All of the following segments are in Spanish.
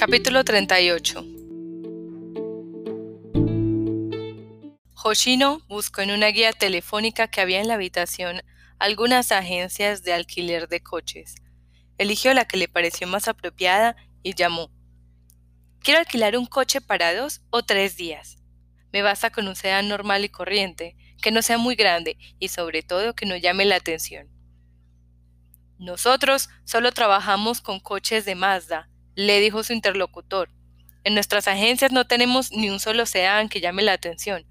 Capítulo 38 Hoshino buscó en una guía telefónica que había en la habitación algunas agencias de alquiler de coches. Eligió la que le pareció más apropiada y llamó. Quiero alquilar un coche para dos o tres días. Me basta con un sedán normal y corriente, que no sea muy grande y sobre todo que no llame la atención. Nosotros solo trabajamos con coches de Mazda, le dijo su interlocutor. En nuestras agencias no tenemos ni un solo sedán que llame la atención.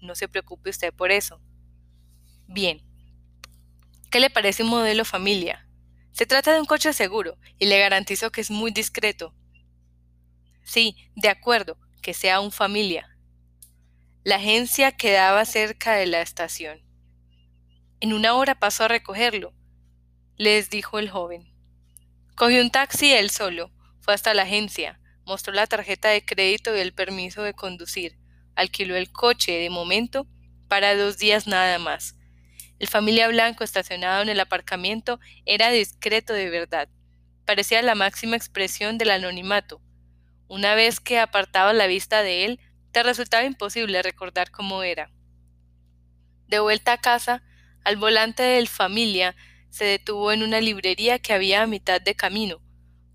No se preocupe usted por eso. Bien. ¿Qué le parece un modelo familia? Se trata de un coche seguro y le garantizo que es muy discreto. Sí, de acuerdo, que sea un familia. La agencia quedaba cerca de la estación. En una hora pasó a recogerlo, les dijo el joven. Cogió un taxi él solo, hasta la agencia, mostró la tarjeta de crédito y el permiso de conducir alquiló el coche de momento para dos días nada más. El familia blanco estacionado en el aparcamiento era discreto de verdad. Parecía la máxima expresión del anonimato. Una vez que apartaba la vista de él, te resultaba imposible recordar cómo era. De vuelta a casa, al volante del familia se detuvo en una librería que había a mitad de camino.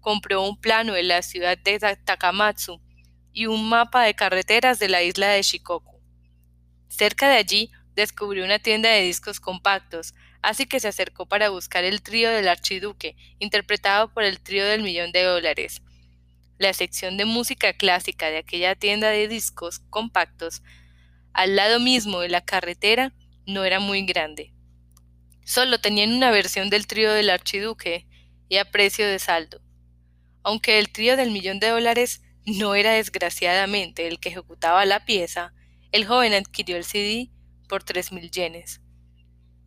Compró un plano de la ciudad de Takamatsu y un mapa de carreteras de la isla de Shikoku. Cerca de allí descubrió una tienda de discos compactos, así que se acercó para buscar el trío del archiduque, interpretado por el trío del millón de dólares. La sección de música clásica de aquella tienda de discos compactos, al lado mismo de la carretera, no era muy grande. Solo tenían una versión del trío del archiduque y a precio de saldo. Aunque el trío del millón de dólares no era desgraciadamente el que ejecutaba la pieza, el joven adquirió el CD por tres mil yenes.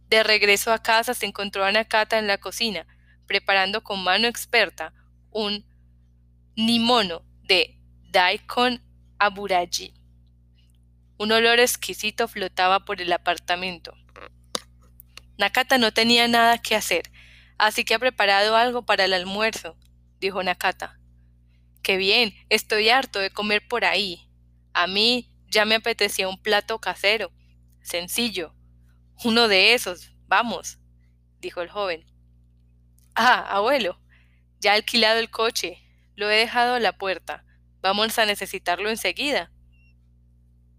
De regreso a casa se encontró a Nakata en la cocina, preparando con mano experta un nimono de daikon aburaji. Un olor exquisito flotaba por el apartamento. Nakata no tenía nada que hacer, así que ha preparado algo para el almuerzo, dijo Nakata. Qué bien, estoy harto de comer por ahí. A mí ya me apetecía un plato casero, sencillo. Uno de esos, vamos, dijo el joven. Ah, abuelo, ya he alquilado el coche, lo he dejado a la puerta. Vamos a necesitarlo enseguida.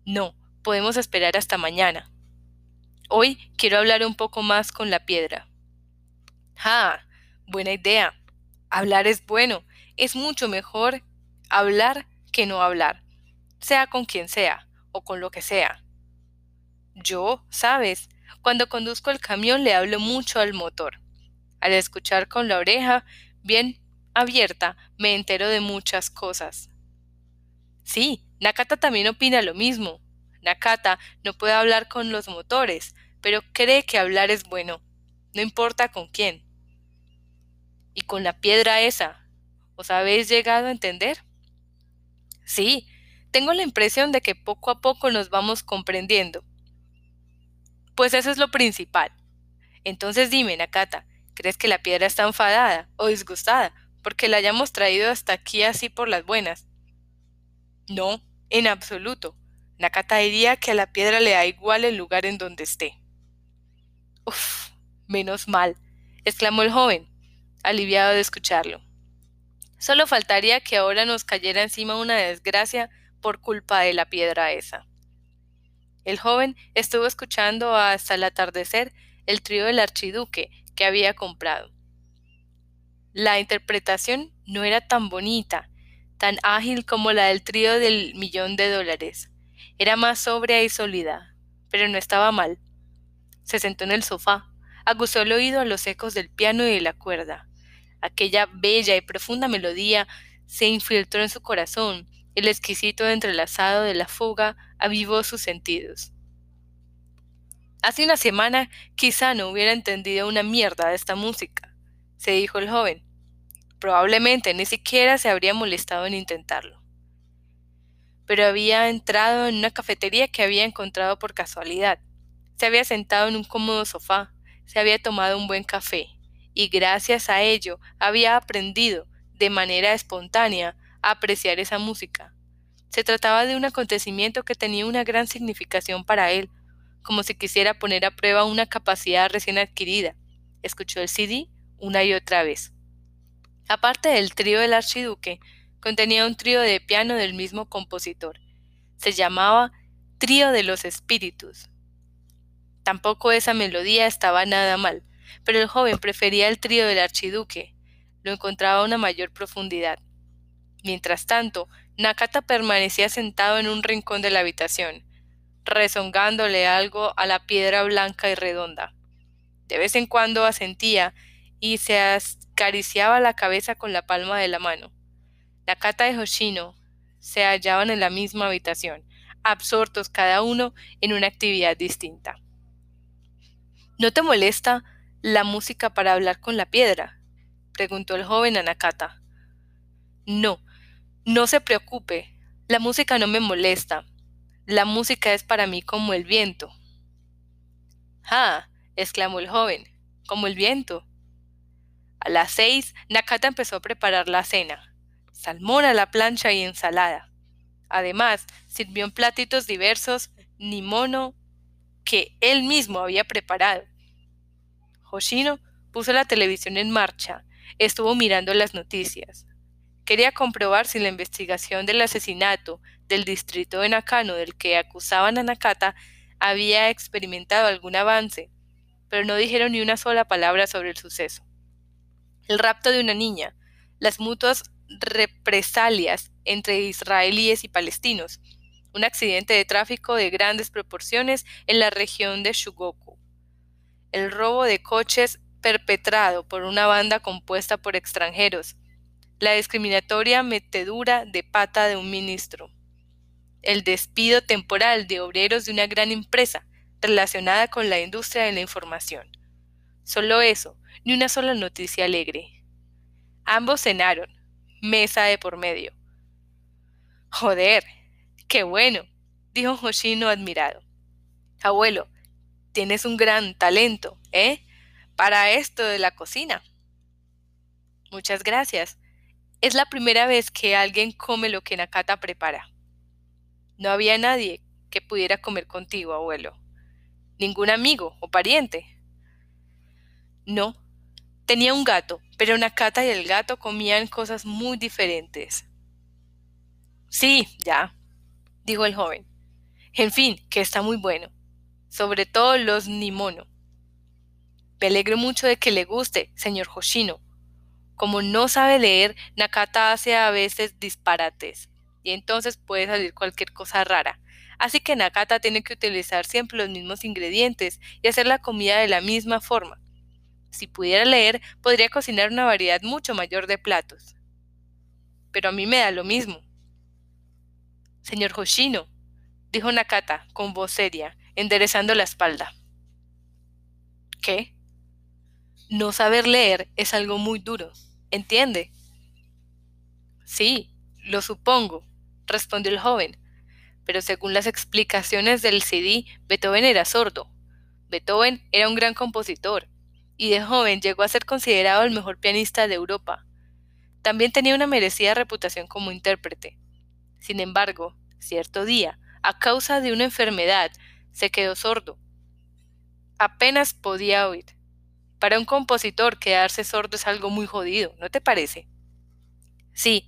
No, podemos esperar hasta mañana. Hoy quiero hablar un poco más con la piedra. Ah, buena idea. Hablar es bueno, es mucho mejor hablar que no hablar, sea con quien sea o con lo que sea. Yo, sabes, cuando conduzco el camión le hablo mucho al motor. Al escuchar con la oreja bien abierta, me entero de muchas cosas. Sí, Nakata también opina lo mismo. Nakata no puede hablar con los motores, pero cree que hablar es bueno, no importa con quién. Y con la piedra esa, ¿Os habéis llegado a entender? Sí, tengo la impresión de que poco a poco nos vamos comprendiendo. Pues eso es lo principal. Entonces dime, Nakata, ¿crees que la piedra está enfadada o disgustada porque la hayamos traído hasta aquí así por las buenas? No, en absoluto. Nakata diría que a la piedra le da igual el lugar en donde esté. Uf, menos mal, exclamó el joven, aliviado de escucharlo. Solo faltaría que ahora nos cayera encima una desgracia por culpa de la piedra esa. El joven estuvo escuchando hasta el atardecer el trío del archiduque que había comprado. La interpretación no era tan bonita, tan ágil como la del trío del millón de dólares. Era más sobria y sólida, pero no estaba mal. Se sentó en el sofá, aguzó el oído a los ecos del piano y de la cuerda. Aquella bella y profunda melodía se infiltró en su corazón, el exquisito entrelazado de la fuga avivó sus sentidos. Hace una semana quizá no hubiera entendido una mierda de esta música, se dijo el joven. Probablemente ni siquiera se habría molestado en intentarlo. Pero había entrado en una cafetería que había encontrado por casualidad. Se había sentado en un cómodo sofá, se había tomado un buen café, y gracias a ello había aprendido, de manera espontánea, a apreciar esa música. Se trataba de un acontecimiento que tenía una gran significación para él, como si quisiera poner a prueba una capacidad recién adquirida. Escuchó el CD una y otra vez. Aparte del trío del archiduque, contenía un trío de piano del mismo compositor. Se llamaba Trío de los Espíritus. Tampoco esa melodía estaba nada mal, pero el joven prefería el trío del archiduque. Lo encontraba a una mayor profundidad. Mientras tanto, Nakata permanecía sentado en un rincón de la habitación, rezongándole algo a la piedra blanca y redonda. De vez en cuando asentía y se acariciaba la cabeza con la palma de la mano. Nakata y Hoshino se hallaban en la misma habitación, absortos cada uno en una actividad distinta. ¿No te molesta la música para hablar con la piedra? preguntó el joven a Nakata. No, no se preocupe, la música no me molesta. La música es para mí como el viento. Ah, exclamó el joven, como el viento. A las seis, Nakata empezó a preparar la cena. Salmón a la plancha y ensalada. Además, sirvió en platitos diversos ni mono que él mismo había preparado. Hoshino puso la televisión en marcha, estuvo mirando las noticias. Quería comprobar si la investigación del asesinato del distrito de Nakano del que acusaban a Nakata había experimentado algún avance, pero no dijeron ni una sola palabra sobre el suceso el rapto de una niña, las mutuas represalias entre israelíes y palestinos, un accidente de tráfico de grandes proporciones en la región de Shugoku, el robo de coches perpetrado por una banda compuesta por extranjeros, la discriminatoria metedura de pata de un ministro, el despido temporal de obreros de una gran empresa relacionada con la industria de la información. Solo eso, ni una sola noticia alegre. Ambos cenaron, mesa de por medio. Joder, qué bueno, dijo Hoshino admirado. Abuelo, tienes un gran talento, ¿eh? Para esto de la cocina. Muchas gracias. Es la primera vez que alguien come lo que Nakata prepara. No había nadie que pudiera comer contigo, abuelo. Ningún amigo o pariente. No, tenía un gato, pero Nakata y el gato comían cosas muy diferentes. Sí, ya, dijo el joven. En fin, que está muy bueno, sobre todo los nimono. Me alegro mucho de que le guste, señor Hoshino. Como no sabe leer, Nakata hace a veces disparates, y entonces puede salir cualquier cosa rara. Así que Nakata tiene que utilizar siempre los mismos ingredientes y hacer la comida de la misma forma. Si pudiera leer, podría cocinar una variedad mucho mayor de platos. Pero a mí me da lo mismo. Señor Hoshino, dijo Nakata con voz seria, enderezando la espalda. ¿Qué? No saber leer es algo muy duro, ¿entiende? Sí, lo supongo, respondió el joven, pero según las explicaciones del CD, Beethoven era sordo. Beethoven era un gran compositor, y de joven llegó a ser considerado el mejor pianista de Europa. También tenía una merecida reputación como intérprete. Sin embargo, cierto día, a causa de una enfermedad, se quedó sordo. Apenas podía oír. Para un compositor quedarse sordo es algo muy jodido, ¿no te parece? Sí,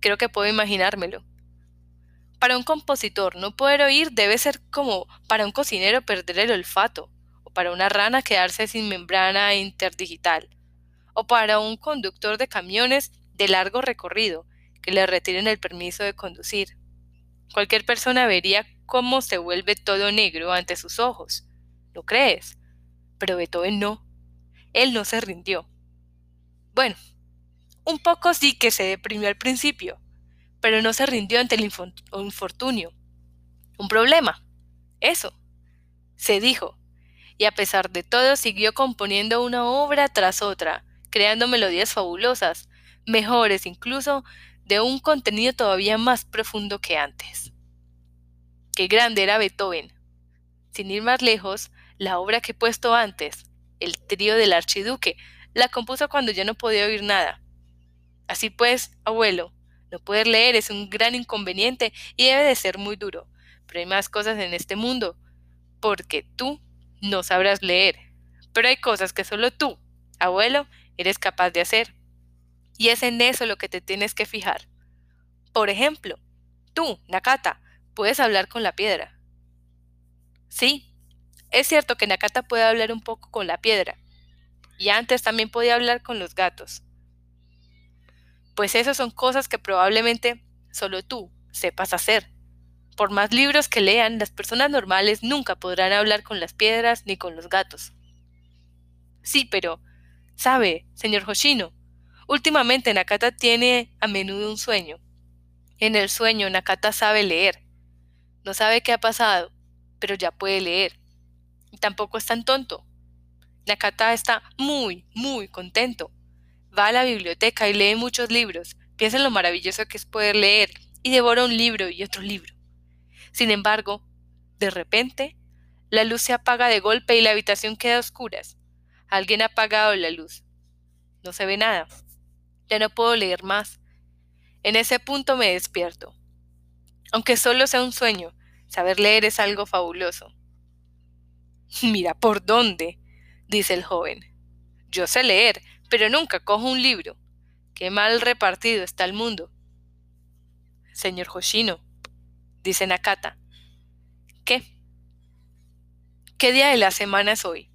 creo que puedo imaginármelo. Para un compositor no poder oír debe ser como para un cocinero perder el olfato para una rana quedarse sin membrana interdigital, o para un conductor de camiones de largo recorrido que le retiren el permiso de conducir. Cualquier persona vería cómo se vuelve todo negro ante sus ojos. ¿Lo crees? Pero Beethoven no. Él no se rindió. Bueno, un poco sí que se deprimió al principio, pero no se rindió ante el infortunio. Un problema. Eso. Se dijo, y a pesar de todo siguió componiendo una obra tras otra, creando melodías fabulosas, mejores incluso, de un contenido todavía más profundo que antes. Qué grande era Beethoven. Sin ir más lejos, la obra que he puesto antes, el trío del archiduque, la compuso cuando ya no podía oír nada. Así pues, abuelo, No poder leer es un gran inconveniente y debe de ser muy duro. Pero hay más cosas en este mundo, porque tú no sabrás leer. Pero hay cosas que solo tú, abuelo, eres capaz de hacer. Y es en eso lo que te tienes que fijar. Por ejemplo, tú, Nakata, puedes hablar con la piedra. Sí, es cierto que Nakata puede hablar un poco con la piedra, y antes también podía hablar con los gatos. Pues esas son cosas que probablemente solo tú sepas hacer. Por más libros que lean, las personas normales nunca podrán hablar con las piedras ni con los gatos. Sí, pero, ¿sabe, señor Hoshino? Últimamente Nakata tiene a menudo un sueño. En el sueño Nakata sabe leer. No sabe qué ha pasado, pero ya puede leer. Y tampoco es tan tonto. Nakata está muy, muy contento. Va a la biblioteca y lee muchos libros. Piensa en lo maravilloso que es poder leer y devora un libro y otro libro. Sin embargo, de repente, la luz se apaga de golpe y la habitación queda a oscuras. Alguien ha apagado la luz. No se ve nada. Ya no puedo leer más. En ese punto me despierto. Aunque solo sea un sueño, saber leer es algo fabuloso. Mira, ¿por dónde? dice el joven. Yo sé leer, pero nunca cojo un libro. Qué mal repartido está el mundo. Señor Hoshino, dice Nakata. ¿Qué? ¿Qué día de la semana es hoy?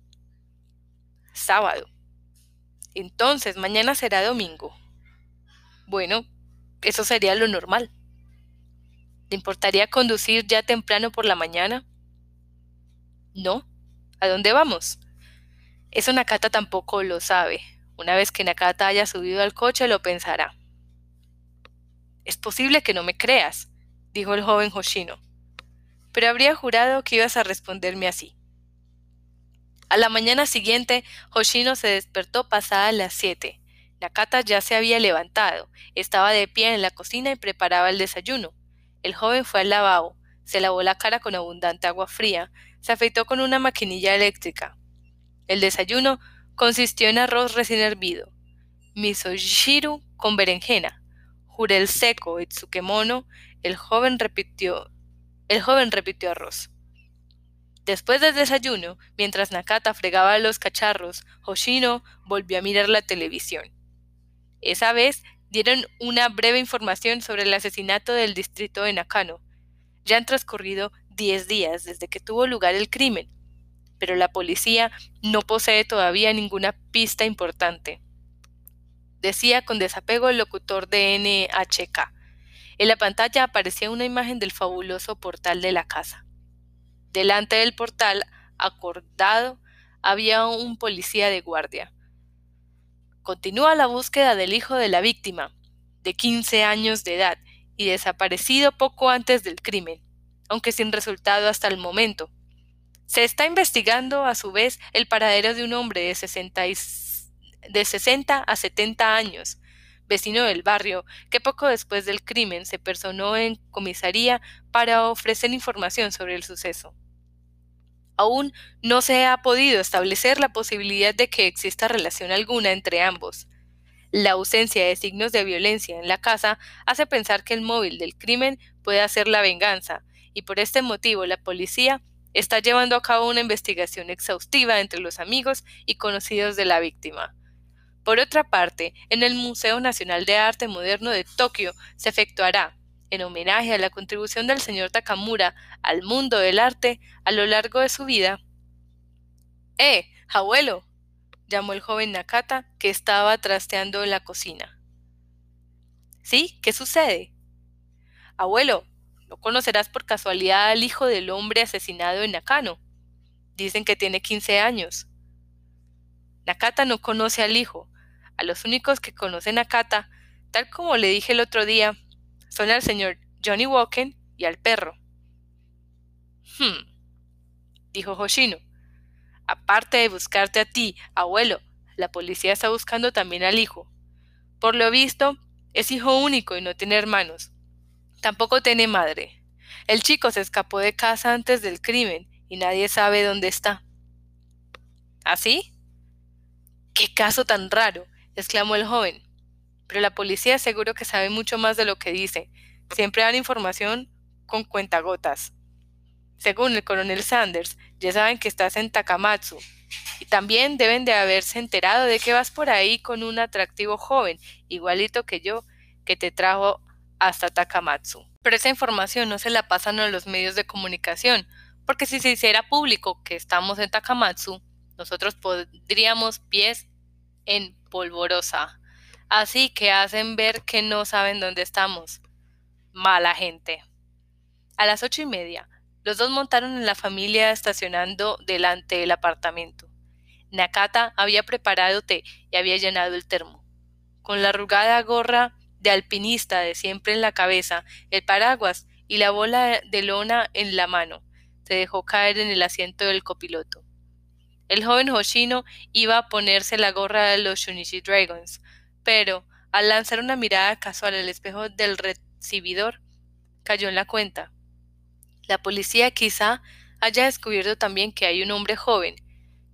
Sábado. Entonces, mañana será domingo. Bueno, eso sería lo normal. ¿Te importaría conducir ya temprano por la mañana? No. ¿A dónde vamos? Eso Nakata tampoco lo sabe. Una vez que Nakata haya subido al coche lo pensará. Es posible que no me creas, dijo el joven Hoshino, pero habría jurado que ibas a responderme así. A la mañana siguiente, Hoshino se despertó pasada las siete. Nakata ya se había levantado, estaba de pie en la cocina y preparaba el desayuno. El joven fue al lavabo, se lavó la cara con abundante agua fría, se afeitó con una maquinilla eléctrica. El desayuno consistió en arroz recién hervido, misoshiru con berenjena, jurel seco y tsukemono. El joven repitió, el joven repitió arroz. Después del desayuno, mientras Nakata fregaba los cacharros, Hoshino volvió a mirar la televisión. Esa vez dieron una breve información sobre el asesinato del distrito de Nakano. Ya han transcurrido diez días desde que tuvo lugar el crimen, pero la policía no posee todavía ninguna pista importante. Decía con desapego el locutor de NHK. En la pantalla aparecía una imagen del fabuloso portal de la casa. Delante del portal, acordado, había un policía de guardia. Continúa la búsqueda del hijo de la víctima, de 15 años de edad y desaparecido poco antes del crimen, aunque sin resultado hasta el momento. Se está investigando a su vez el paradero de un hombre de 60, de 60 a 70 años, vecino del barrio, que poco después del crimen se personó en comisaría para ofrecer información sobre el suceso. Aún no se ha podido establecer la posibilidad de que exista relación alguna entre ambos. La ausencia de signos de violencia en la casa hace pensar que el móvil del crimen puede ser la venganza, y por este motivo la policía está llevando a cabo una investigación exhaustiva entre los amigos y conocidos de la víctima. Por otra parte, en el Museo Nacional de Arte Moderno de Tokio se efectuará, en homenaje a la contribución del señor Takamura al mundo del arte a lo largo de su vida. ¡Eh, abuelo! llamó el joven Nakata, que estaba trasteando en la cocina. ¿Sí? ¿Qué sucede? Abuelo, ¿no conocerás por casualidad al hijo del hombre asesinado en Nakano? Dicen que tiene 15 años. Nakata no conoce al hijo. A los únicos que conocen Nakata, tal como le dije el otro día, son al señor Johnny Walken y al perro. Hmm, dijo Hoshino. Aparte de buscarte a ti, abuelo, la policía está buscando también al hijo. Por lo visto, es hijo único y no tiene hermanos. Tampoco tiene madre. El chico se escapó de casa antes del crimen y nadie sabe dónde está. ¿Así? ¿Ah, ¡Qué caso tan raro! exclamó el joven. Pero la policía seguro que sabe mucho más de lo que dice. Siempre dan información con cuentagotas. Según el coronel Sanders, ya saben que estás en Takamatsu. Y también deben de haberse enterado de que vas por ahí con un atractivo joven, igualito que yo, que te trajo hasta Takamatsu. Pero esa información no se la pasan a los medios de comunicación, porque si se hiciera público que estamos en Takamatsu, nosotros podríamos pies en polvorosa. Así que hacen ver que no saben dónde estamos. Mala gente. A las ocho y media, los dos montaron en la familia estacionando delante del apartamento. Nakata había preparado té y había llenado el termo. Con la arrugada gorra de alpinista de siempre en la cabeza, el paraguas y la bola de lona en la mano, se dejó caer en el asiento del copiloto. El joven Hoshino iba a ponerse la gorra de los Shunichi Dragons, pero al lanzar una mirada casual al espejo del recibidor, cayó en la cuenta. La policía quizá haya descubierto también que hay un hombre joven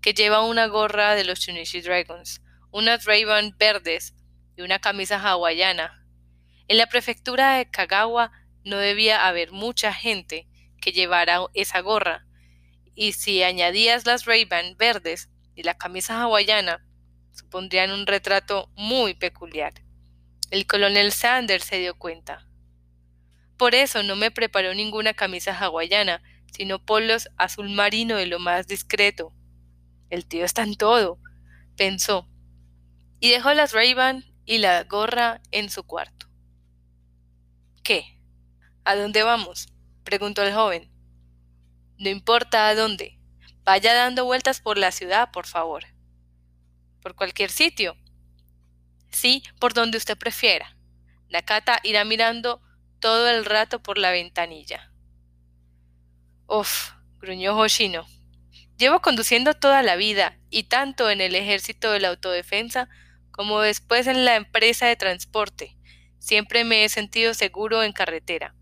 que lleva una gorra de los Shunichi Dragons, unas ray verdes y una camisa hawaiana. En la prefectura de Kagawa no debía haber mucha gente que llevara esa gorra, y si añadías las ray verdes y la camisa hawaiana, supondrían un retrato muy peculiar. El coronel Sanders se dio cuenta. Por eso no me preparó ninguna camisa hawaiana, sino polos azul marino de lo más discreto. El tío está en todo, pensó, y dejó las ray y la gorra en su cuarto. ¿Qué? ¿A dónde vamos? preguntó el joven. No importa a dónde. Vaya dando vueltas por la ciudad, por favor. ¿Por cualquier sitio? Sí, por donde usted prefiera. Nakata irá mirando todo el rato por la ventanilla. Uf, gruñó Hoshino. Llevo conduciendo toda la vida, y tanto en el ejército de la autodefensa como después en la empresa de transporte. Siempre me he sentido seguro en carretera.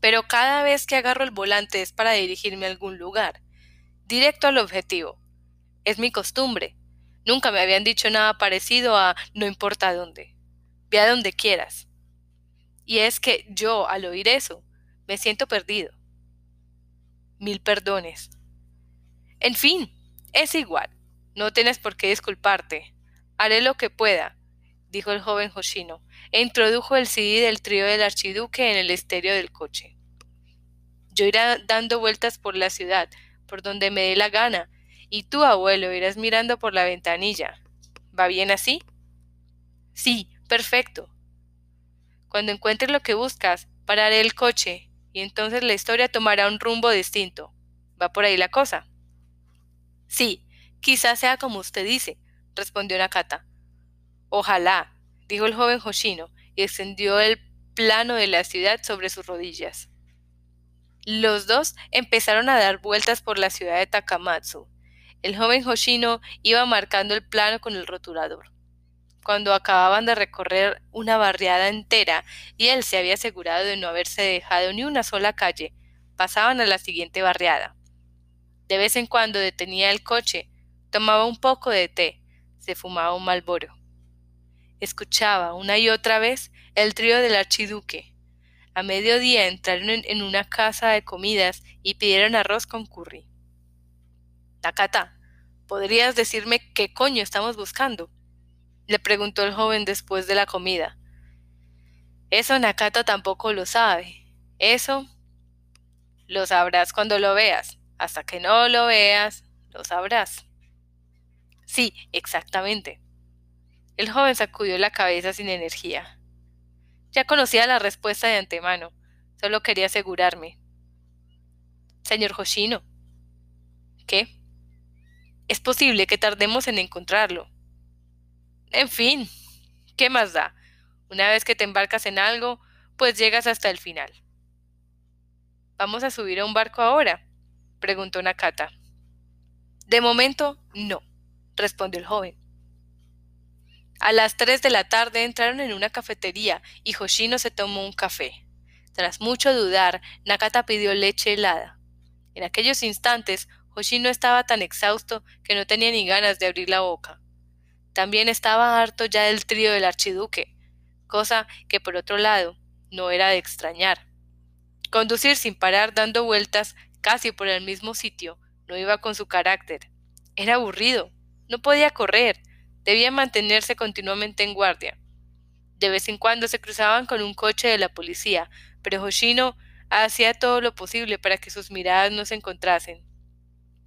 Pero cada vez que agarro el volante es para dirigirme a algún lugar, directo al objetivo. Es mi costumbre. Nunca me habían dicho nada parecido a no importa dónde. Ve a donde quieras. Y es que yo, al oír eso, me siento perdido. Mil perdones. En fin, es igual. No tienes por qué disculparte. Haré lo que pueda, dijo el joven Hoshino, e introdujo el CD del trío del archiduque en el estéreo del coche. Yo iré dando vueltas por la ciudad, por donde me dé la gana, y tú, abuelo, irás mirando por la ventanilla. ¿Va bien así? Sí, perfecto. Cuando encuentres lo que buscas, pararé el coche, y entonces la historia tomará un rumbo distinto. ¿Va por ahí la cosa? Sí, quizás sea como usted dice, respondió Nakata. Ojalá, dijo el joven Hoshino, y extendió el plano de la ciudad sobre sus rodillas. Los dos empezaron a dar vueltas por la ciudad de Takamatsu. El joven Hoshino iba marcando el plano con el rotulador cuando acababan de recorrer una barriada entera y él se había asegurado de no haberse dejado ni una sola calle, pasaban a la siguiente barriada. De vez en cuando detenía el coche, tomaba un poco de té, se fumaba un malboro. Escuchaba una y otra vez el trío del archiduque. A mediodía entraron en una casa de comidas y pidieron arroz con curry. Takata, ¿podrías decirme qué coño estamos buscando? le preguntó el joven después de la comida. Eso Nakata tampoco lo sabe. Eso lo sabrás cuando lo veas. Hasta que no lo veas, lo sabrás. Sí, exactamente. El joven sacudió la cabeza sin energía. Ya conocía la respuesta de antemano. Solo quería asegurarme. Señor Hoshino. ¿Qué? Es posible que tardemos en encontrarlo. En fin, ¿qué más da? Una vez que te embarcas en algo, pues llegas hasta el final. ¿Vamos a subir a un barco ahora? preguntó Nakata. De momento, no, respondió el joven. A las tres de la tarde entraron en una cafetería y Hoshino se tomó un café. Tras mucho dudar, Nakata pidió leche helada. En aquellos instantes, Hoshino estaba tan exhausto que no tenía ni ganas de abrir la boca. También estaba harto ya del trío del archiduque. cosa que por otro lado no era de extrañar. Conducir sin parar dando vueltas casi por el mismo sitio no iba con su carácter. Era aburrido, no podía correr, debía mantenerse continuamente en guardia. De vez en cuando se cruzaban con un coche de la policía, pero Hoshino hacía todo lo posible para que sus miradas no se encontrasen.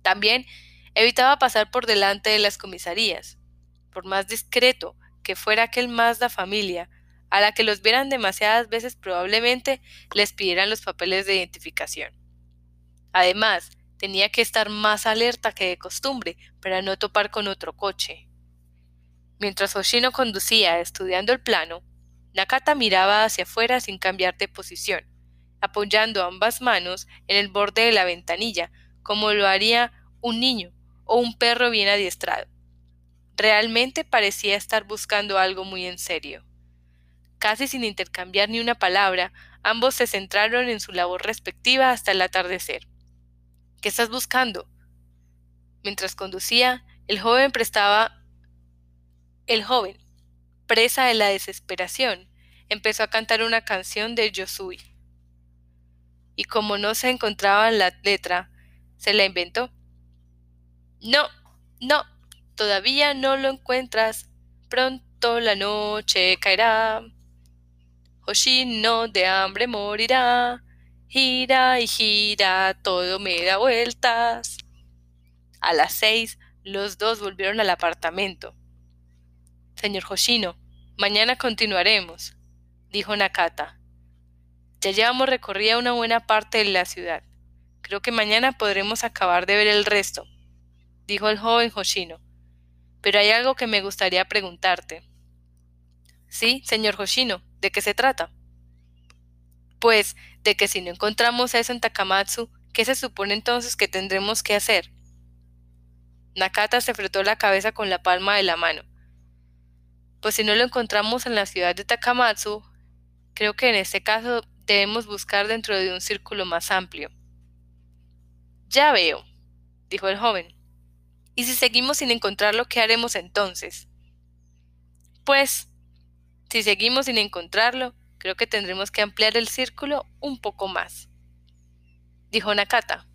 También evitaba pasar por delante de las comisarías. Por más discreto que fuera aquel Mazda familia, a la que los vieran demasiadas veces probablemente les pidieran los papeles de identificación. Además, tenía que estar más alerta que de costumbre para no topar con otro coche. Mientras Hoshino conducía estudiando el plano, Nakata miraba hacia afuera sin cambiar de posición, apoyando ambas manos en el borde de la ventanilla, como lo haría un niño o un perro bien adiestrado. Realmente parecía estar buscando algo muy en serio. Casi sin intercambiar ni una palabra, ambos se centraron en su labor respectiva hasta el atardecer. ¿Qué estás buscando? Mientras conducía, el joven prestaba el joven, presa de la desesperación, empezó a cantar una canción de Yosui. Y como no se encontraba en la letra, se la inventó. No, no, todavía no lo encuentras. Pronto la noche caerá. Hoshino de hambre morirá. Gira y gira, todo me da vueltas. A las seis, los dos volvieron al apartamento. Señor Hoshino, mañana continuaremos, dijo Nakata. Ya llevamos recorrida una buena parte de la ciudad. Creo que mañana podremos acabar de ver el resto, dijo el joven Hoshino. Pero hay algo que me gustaría preguntarte. Sí, señor Hoshino, ¿de qué se trata? Pues de que si no encontramos eso en Takamatsu, ¿qué se supone entonces que tendremos que hacer? Nakata se frotó la cabeza con la palma de la mano pues si no lo encontramos en la ciudad de Takamatsu, creo que en este caso debemos buscar dentro de un círculo más amplio. Ya veo, dijo el joven. ¿Y si seguimos sin encontrarlo, qué haremos entonces? Pues, si seguimos sin encontrarlo, creo que tendremos que ampliar el círculo un poco más, dijo Nakata.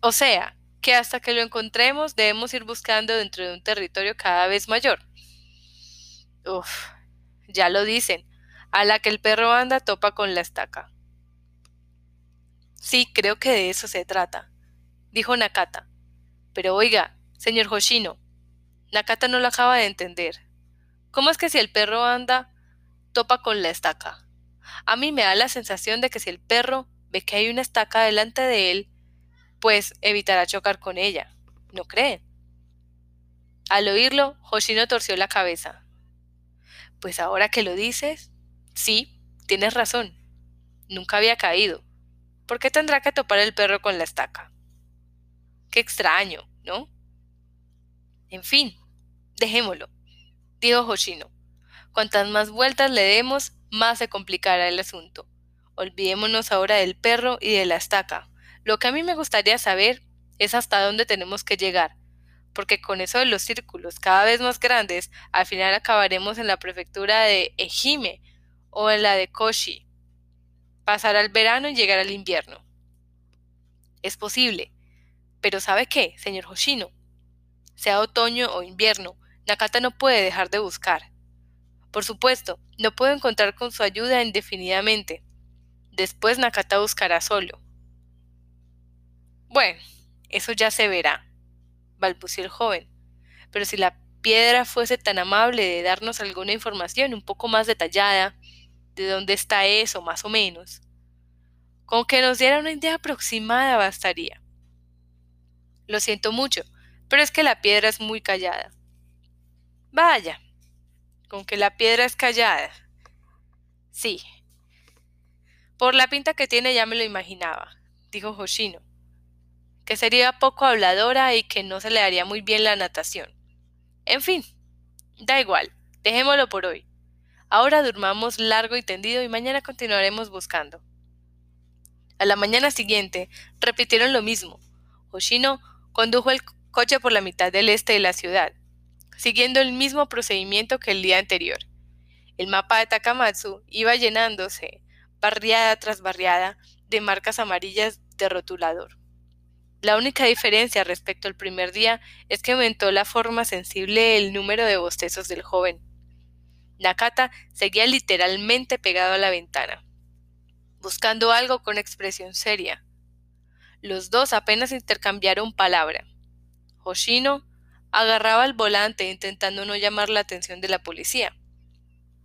O sea, que hasta que lo encontremos debemos ir buscando dentro de un territorio cada vez mayor. Uf, ya lo dicen, a la que el perro anda topa con la estaca. Sí, creo que de eso se trata, dijo Nakata. Pero oiga, señor Hoshino, Nakata no lo acaba de entender. ¿Cómo es que si el perro anda, topa con la estaca? A mí me da la sensación de que si el perro ve que hay una estaca delante de él, pues evitará chocar con ella. ¿No cree? Al oírlo, Hoshino torció la cabeza. Pues ahora que lo dices, sí, tienes razón. Nunca había caído. ¿Por qué tendrá que topar el perro con la estaca? Qué extraño, ¿no? En fin, dejémoslo, dijo Hoshino. Cuantas más vueltas le demos, más se complicará el asunto. Olvidémonos ahora del perro y de la estaca. Lo que a mí me gustaría saber es hasta dónde tenemos que llegar, porque con eso de los círculos cada vez más grandes, al final acabaremos en la prefectura de Ejime o en la de Koshi. Pasar al verano y llegar al invierno. Es posible. Pero ¿sabe qué, señor Hoshino? Sea otoño o invierno, Nakata no puede dejar de buscar. Por supuesto, no puedo encontrar con su ayuda indefinidamente. Después Nakata buscará solo. Bueno, eso ya se verá balbució el joven. Pero si la piedra fuese tan amable de darnos alguna información un poco más detallada, de dónde está eso, más o menos. Con que nos diera una idea aproximada bastaría. Lo siento mucho, pero es que la piedra es muy callada. Vaya, con que la piedra es callada. Sí. Por la pinta que tiene ya me lo imaginaba, dijo Hoshino que sería poco habladora y que no se le daría muy bien la natación. En fin, da igual, dejémoslo por hoy. Ahora durmamos largo y tendido y mañana continuaremos buscando. A la mañana siguiente repitieron lo mismo. Hoshino condujo el coche por la mitad del este de la ciudad, siguiendo el mismo procedimiento que el día anterior. El mapa de Takamatsu iba llenándose, barriada tras barriada, de marcas amarillas de rotulador. La única diferencia respecto al primer día es que aumentó la forma sensible el número de bostezos del joven. Nakata seguía literalmente pegado a la ventana, buscando algo con expresión seria. Los dos apenas intercambiaron palabra. Hoshino agarraba el volante intentando no llamar la atención de la policía.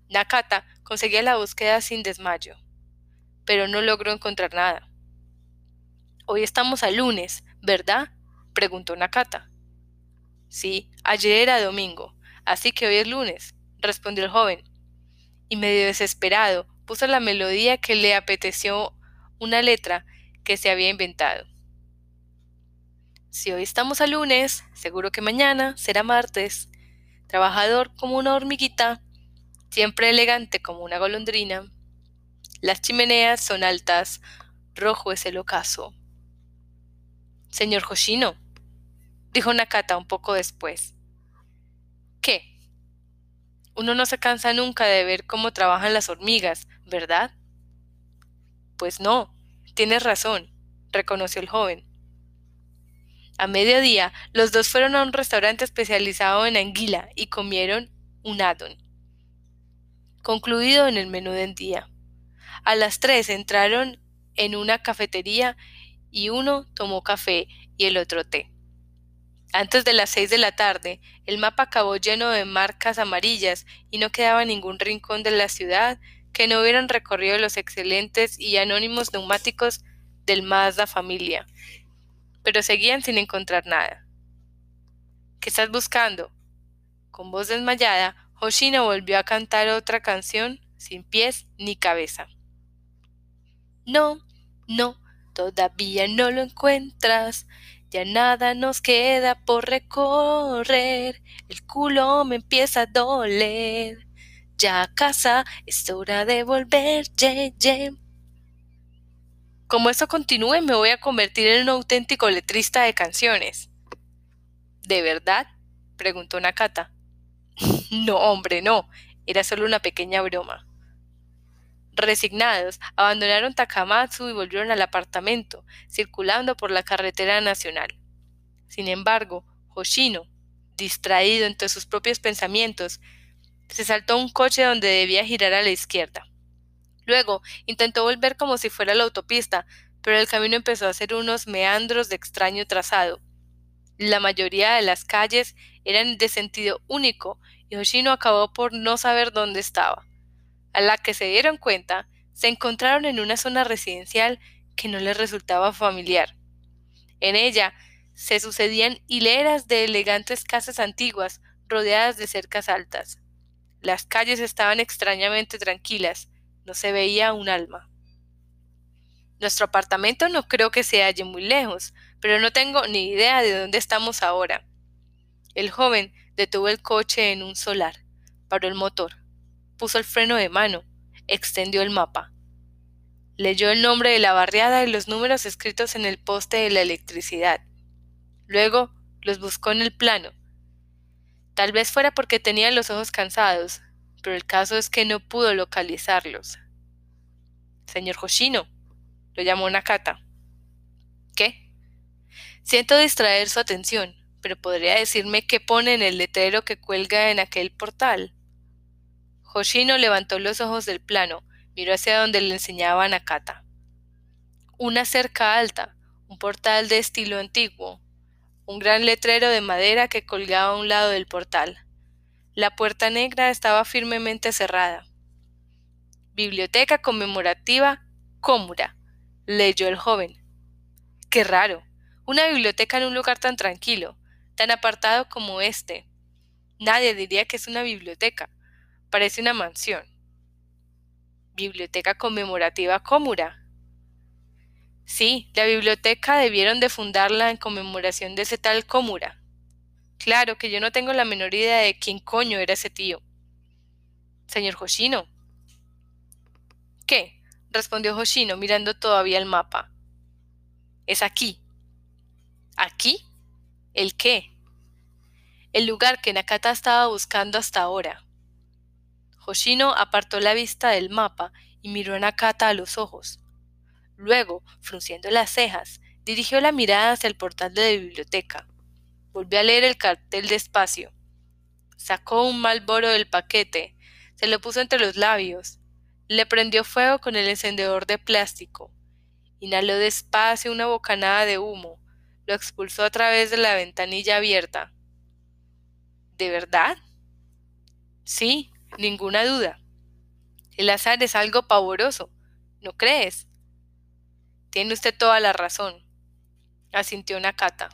Nakata conseguía la búsqueda sin desmayo, pero no logró encontrar nada. Hoy estamos a lunes, ¿verdad? preguntó Nakata. Sí, ayer era domingo, así que hoy es lunes, respondió el joven. Y medio desesperado, puso la melodía que le apeteció una letra que se había inventado. Si hoy estamos a lunes, seguro que mañana será martes. Trabajador como una hormiguita, siempre elegante como una golondrina. Las chimeneas son altas, rojo es el ocaso. Señor Hoshino, dijo Nakata un poco después. ¿Qué? Uno no se cansa nunca de ver cómo trabajan las hormigas, ¿verdad? Pues no, tienes razón, reconoció el joven. A mediodía, los dos fueron a un restaurante especializado en anguila y comieron un adon. Concluido en el menú del día. A las tres entraron en una cafetería y uno tomó café y el otro té. Antes de las seis de la tarde, el mapa acabó lleno de marcas amarillas y no quedaba ningún rincón de la ciudad que no hubieran recorrido los excelentes y anónimos neumáticos del Mazda familia pero seguían sin encontrar nada. ¿Qué estás buscando? Con voz desmayada, Hoshino volvió a cantar otra canción sin pies ni cabeza. No, no, todavía no lo encuentras. Ya nada nos queda por recorrer. El culo me empieza a doler. Ya a casa es hora de volver. Ye, ye. Como esto continúe, me voy a convertir en un auténtico letrista de canciones. ¿De verdad? preguntó Nakata. no, hombre, no. Era solo una pequeña broma. Resignados, abandonaron Takamatsu y volvieron al apartamento, circulando por la carretera nacional. Sin embargo, Hoshino, distraído entre sus propios pensamientos, se saltó un coche donde debía girar a la izquierda. Luego intentó volver como si fuera la autopista, pero el camino empezó a hacer unos meandros de extraño trazado. La mayoría de las calles eran de sentido único y Hoshino acabó por no saber dónde estaba. A la que se dieron cuenta, se encontraron en una zona residencial que no les resultaba familiar. En ella se sucedían hileras de elegantes casas antiguas rodeadas de cercas altas. Las calles estaban extrañamente tranquilas, no se veía un alma. Nuestro apartamento no creo que se halle muy lejos, pero no tengo ni idea de dónde estamos ahora. El joven detuvo el coche en un solar, paró el motor, puso el freno de mano, extendió el mapa. Leyó el nombre de la barriada y los números escritos en el poste de la electricidad. Luego los buscó en el plano. Tal vez fuera porque tenía los ojos cansados, pero el caso es que no pudo localizarlos. Señor Hoshino, lo llamó Nakata. ¿Qué? Siento distraer su atención, pero podría decirme qué pone en el letrero que cuelga en aquel portal. Hoshino levantó los ojos del plano, miró hacia donde le enseñaba Nakata. Una cerca alta, un portal de estilo antiguo, un gran letrero de madera que colgaba a un lado del portal. La puerta negra estaba firmemente cerrada. Biblioteca conmemorativa Cómura, leyó el joven. Qué raro. Una biblioteca en un lugar tan tranquilo, tan apartado como este. Nadie diría que es una biblioteca. Parece una mansión. Biblioteca conmemorativa Cómura. Sí, la biblioteca debieron de fundarla en conmemoración de ese tal Cómura. Claro que yo no tengo la menor idea de quién coño era ese tío. Señor Hoshino. ¿Qué? respondió Hoshino mirando todavía el mapa. Es aquí. ¿Aquí? ¿El qué? El lugar que Nakata estaba buscando hasta ahora. Hoshino apartó la vista del mapa y miró a Nakata a los ojos. Luego, frunciendo las cejas, dirigió la mirada hacia el portal de la biblioteca. Volvió a leer el cartel despacio. Sacó un malboro del paquete, se lo puso entre los labios, le prendió fuego con el encendedor de plástico, inhaló despacio una bocanada de humo, lo expulsó a través de la ventanilla abierta. ¿De verdad? Sí, ninguna duda. El azar es algo pavoroso, ¿no crees? Tiene usted toda la razón, asintió Nakata.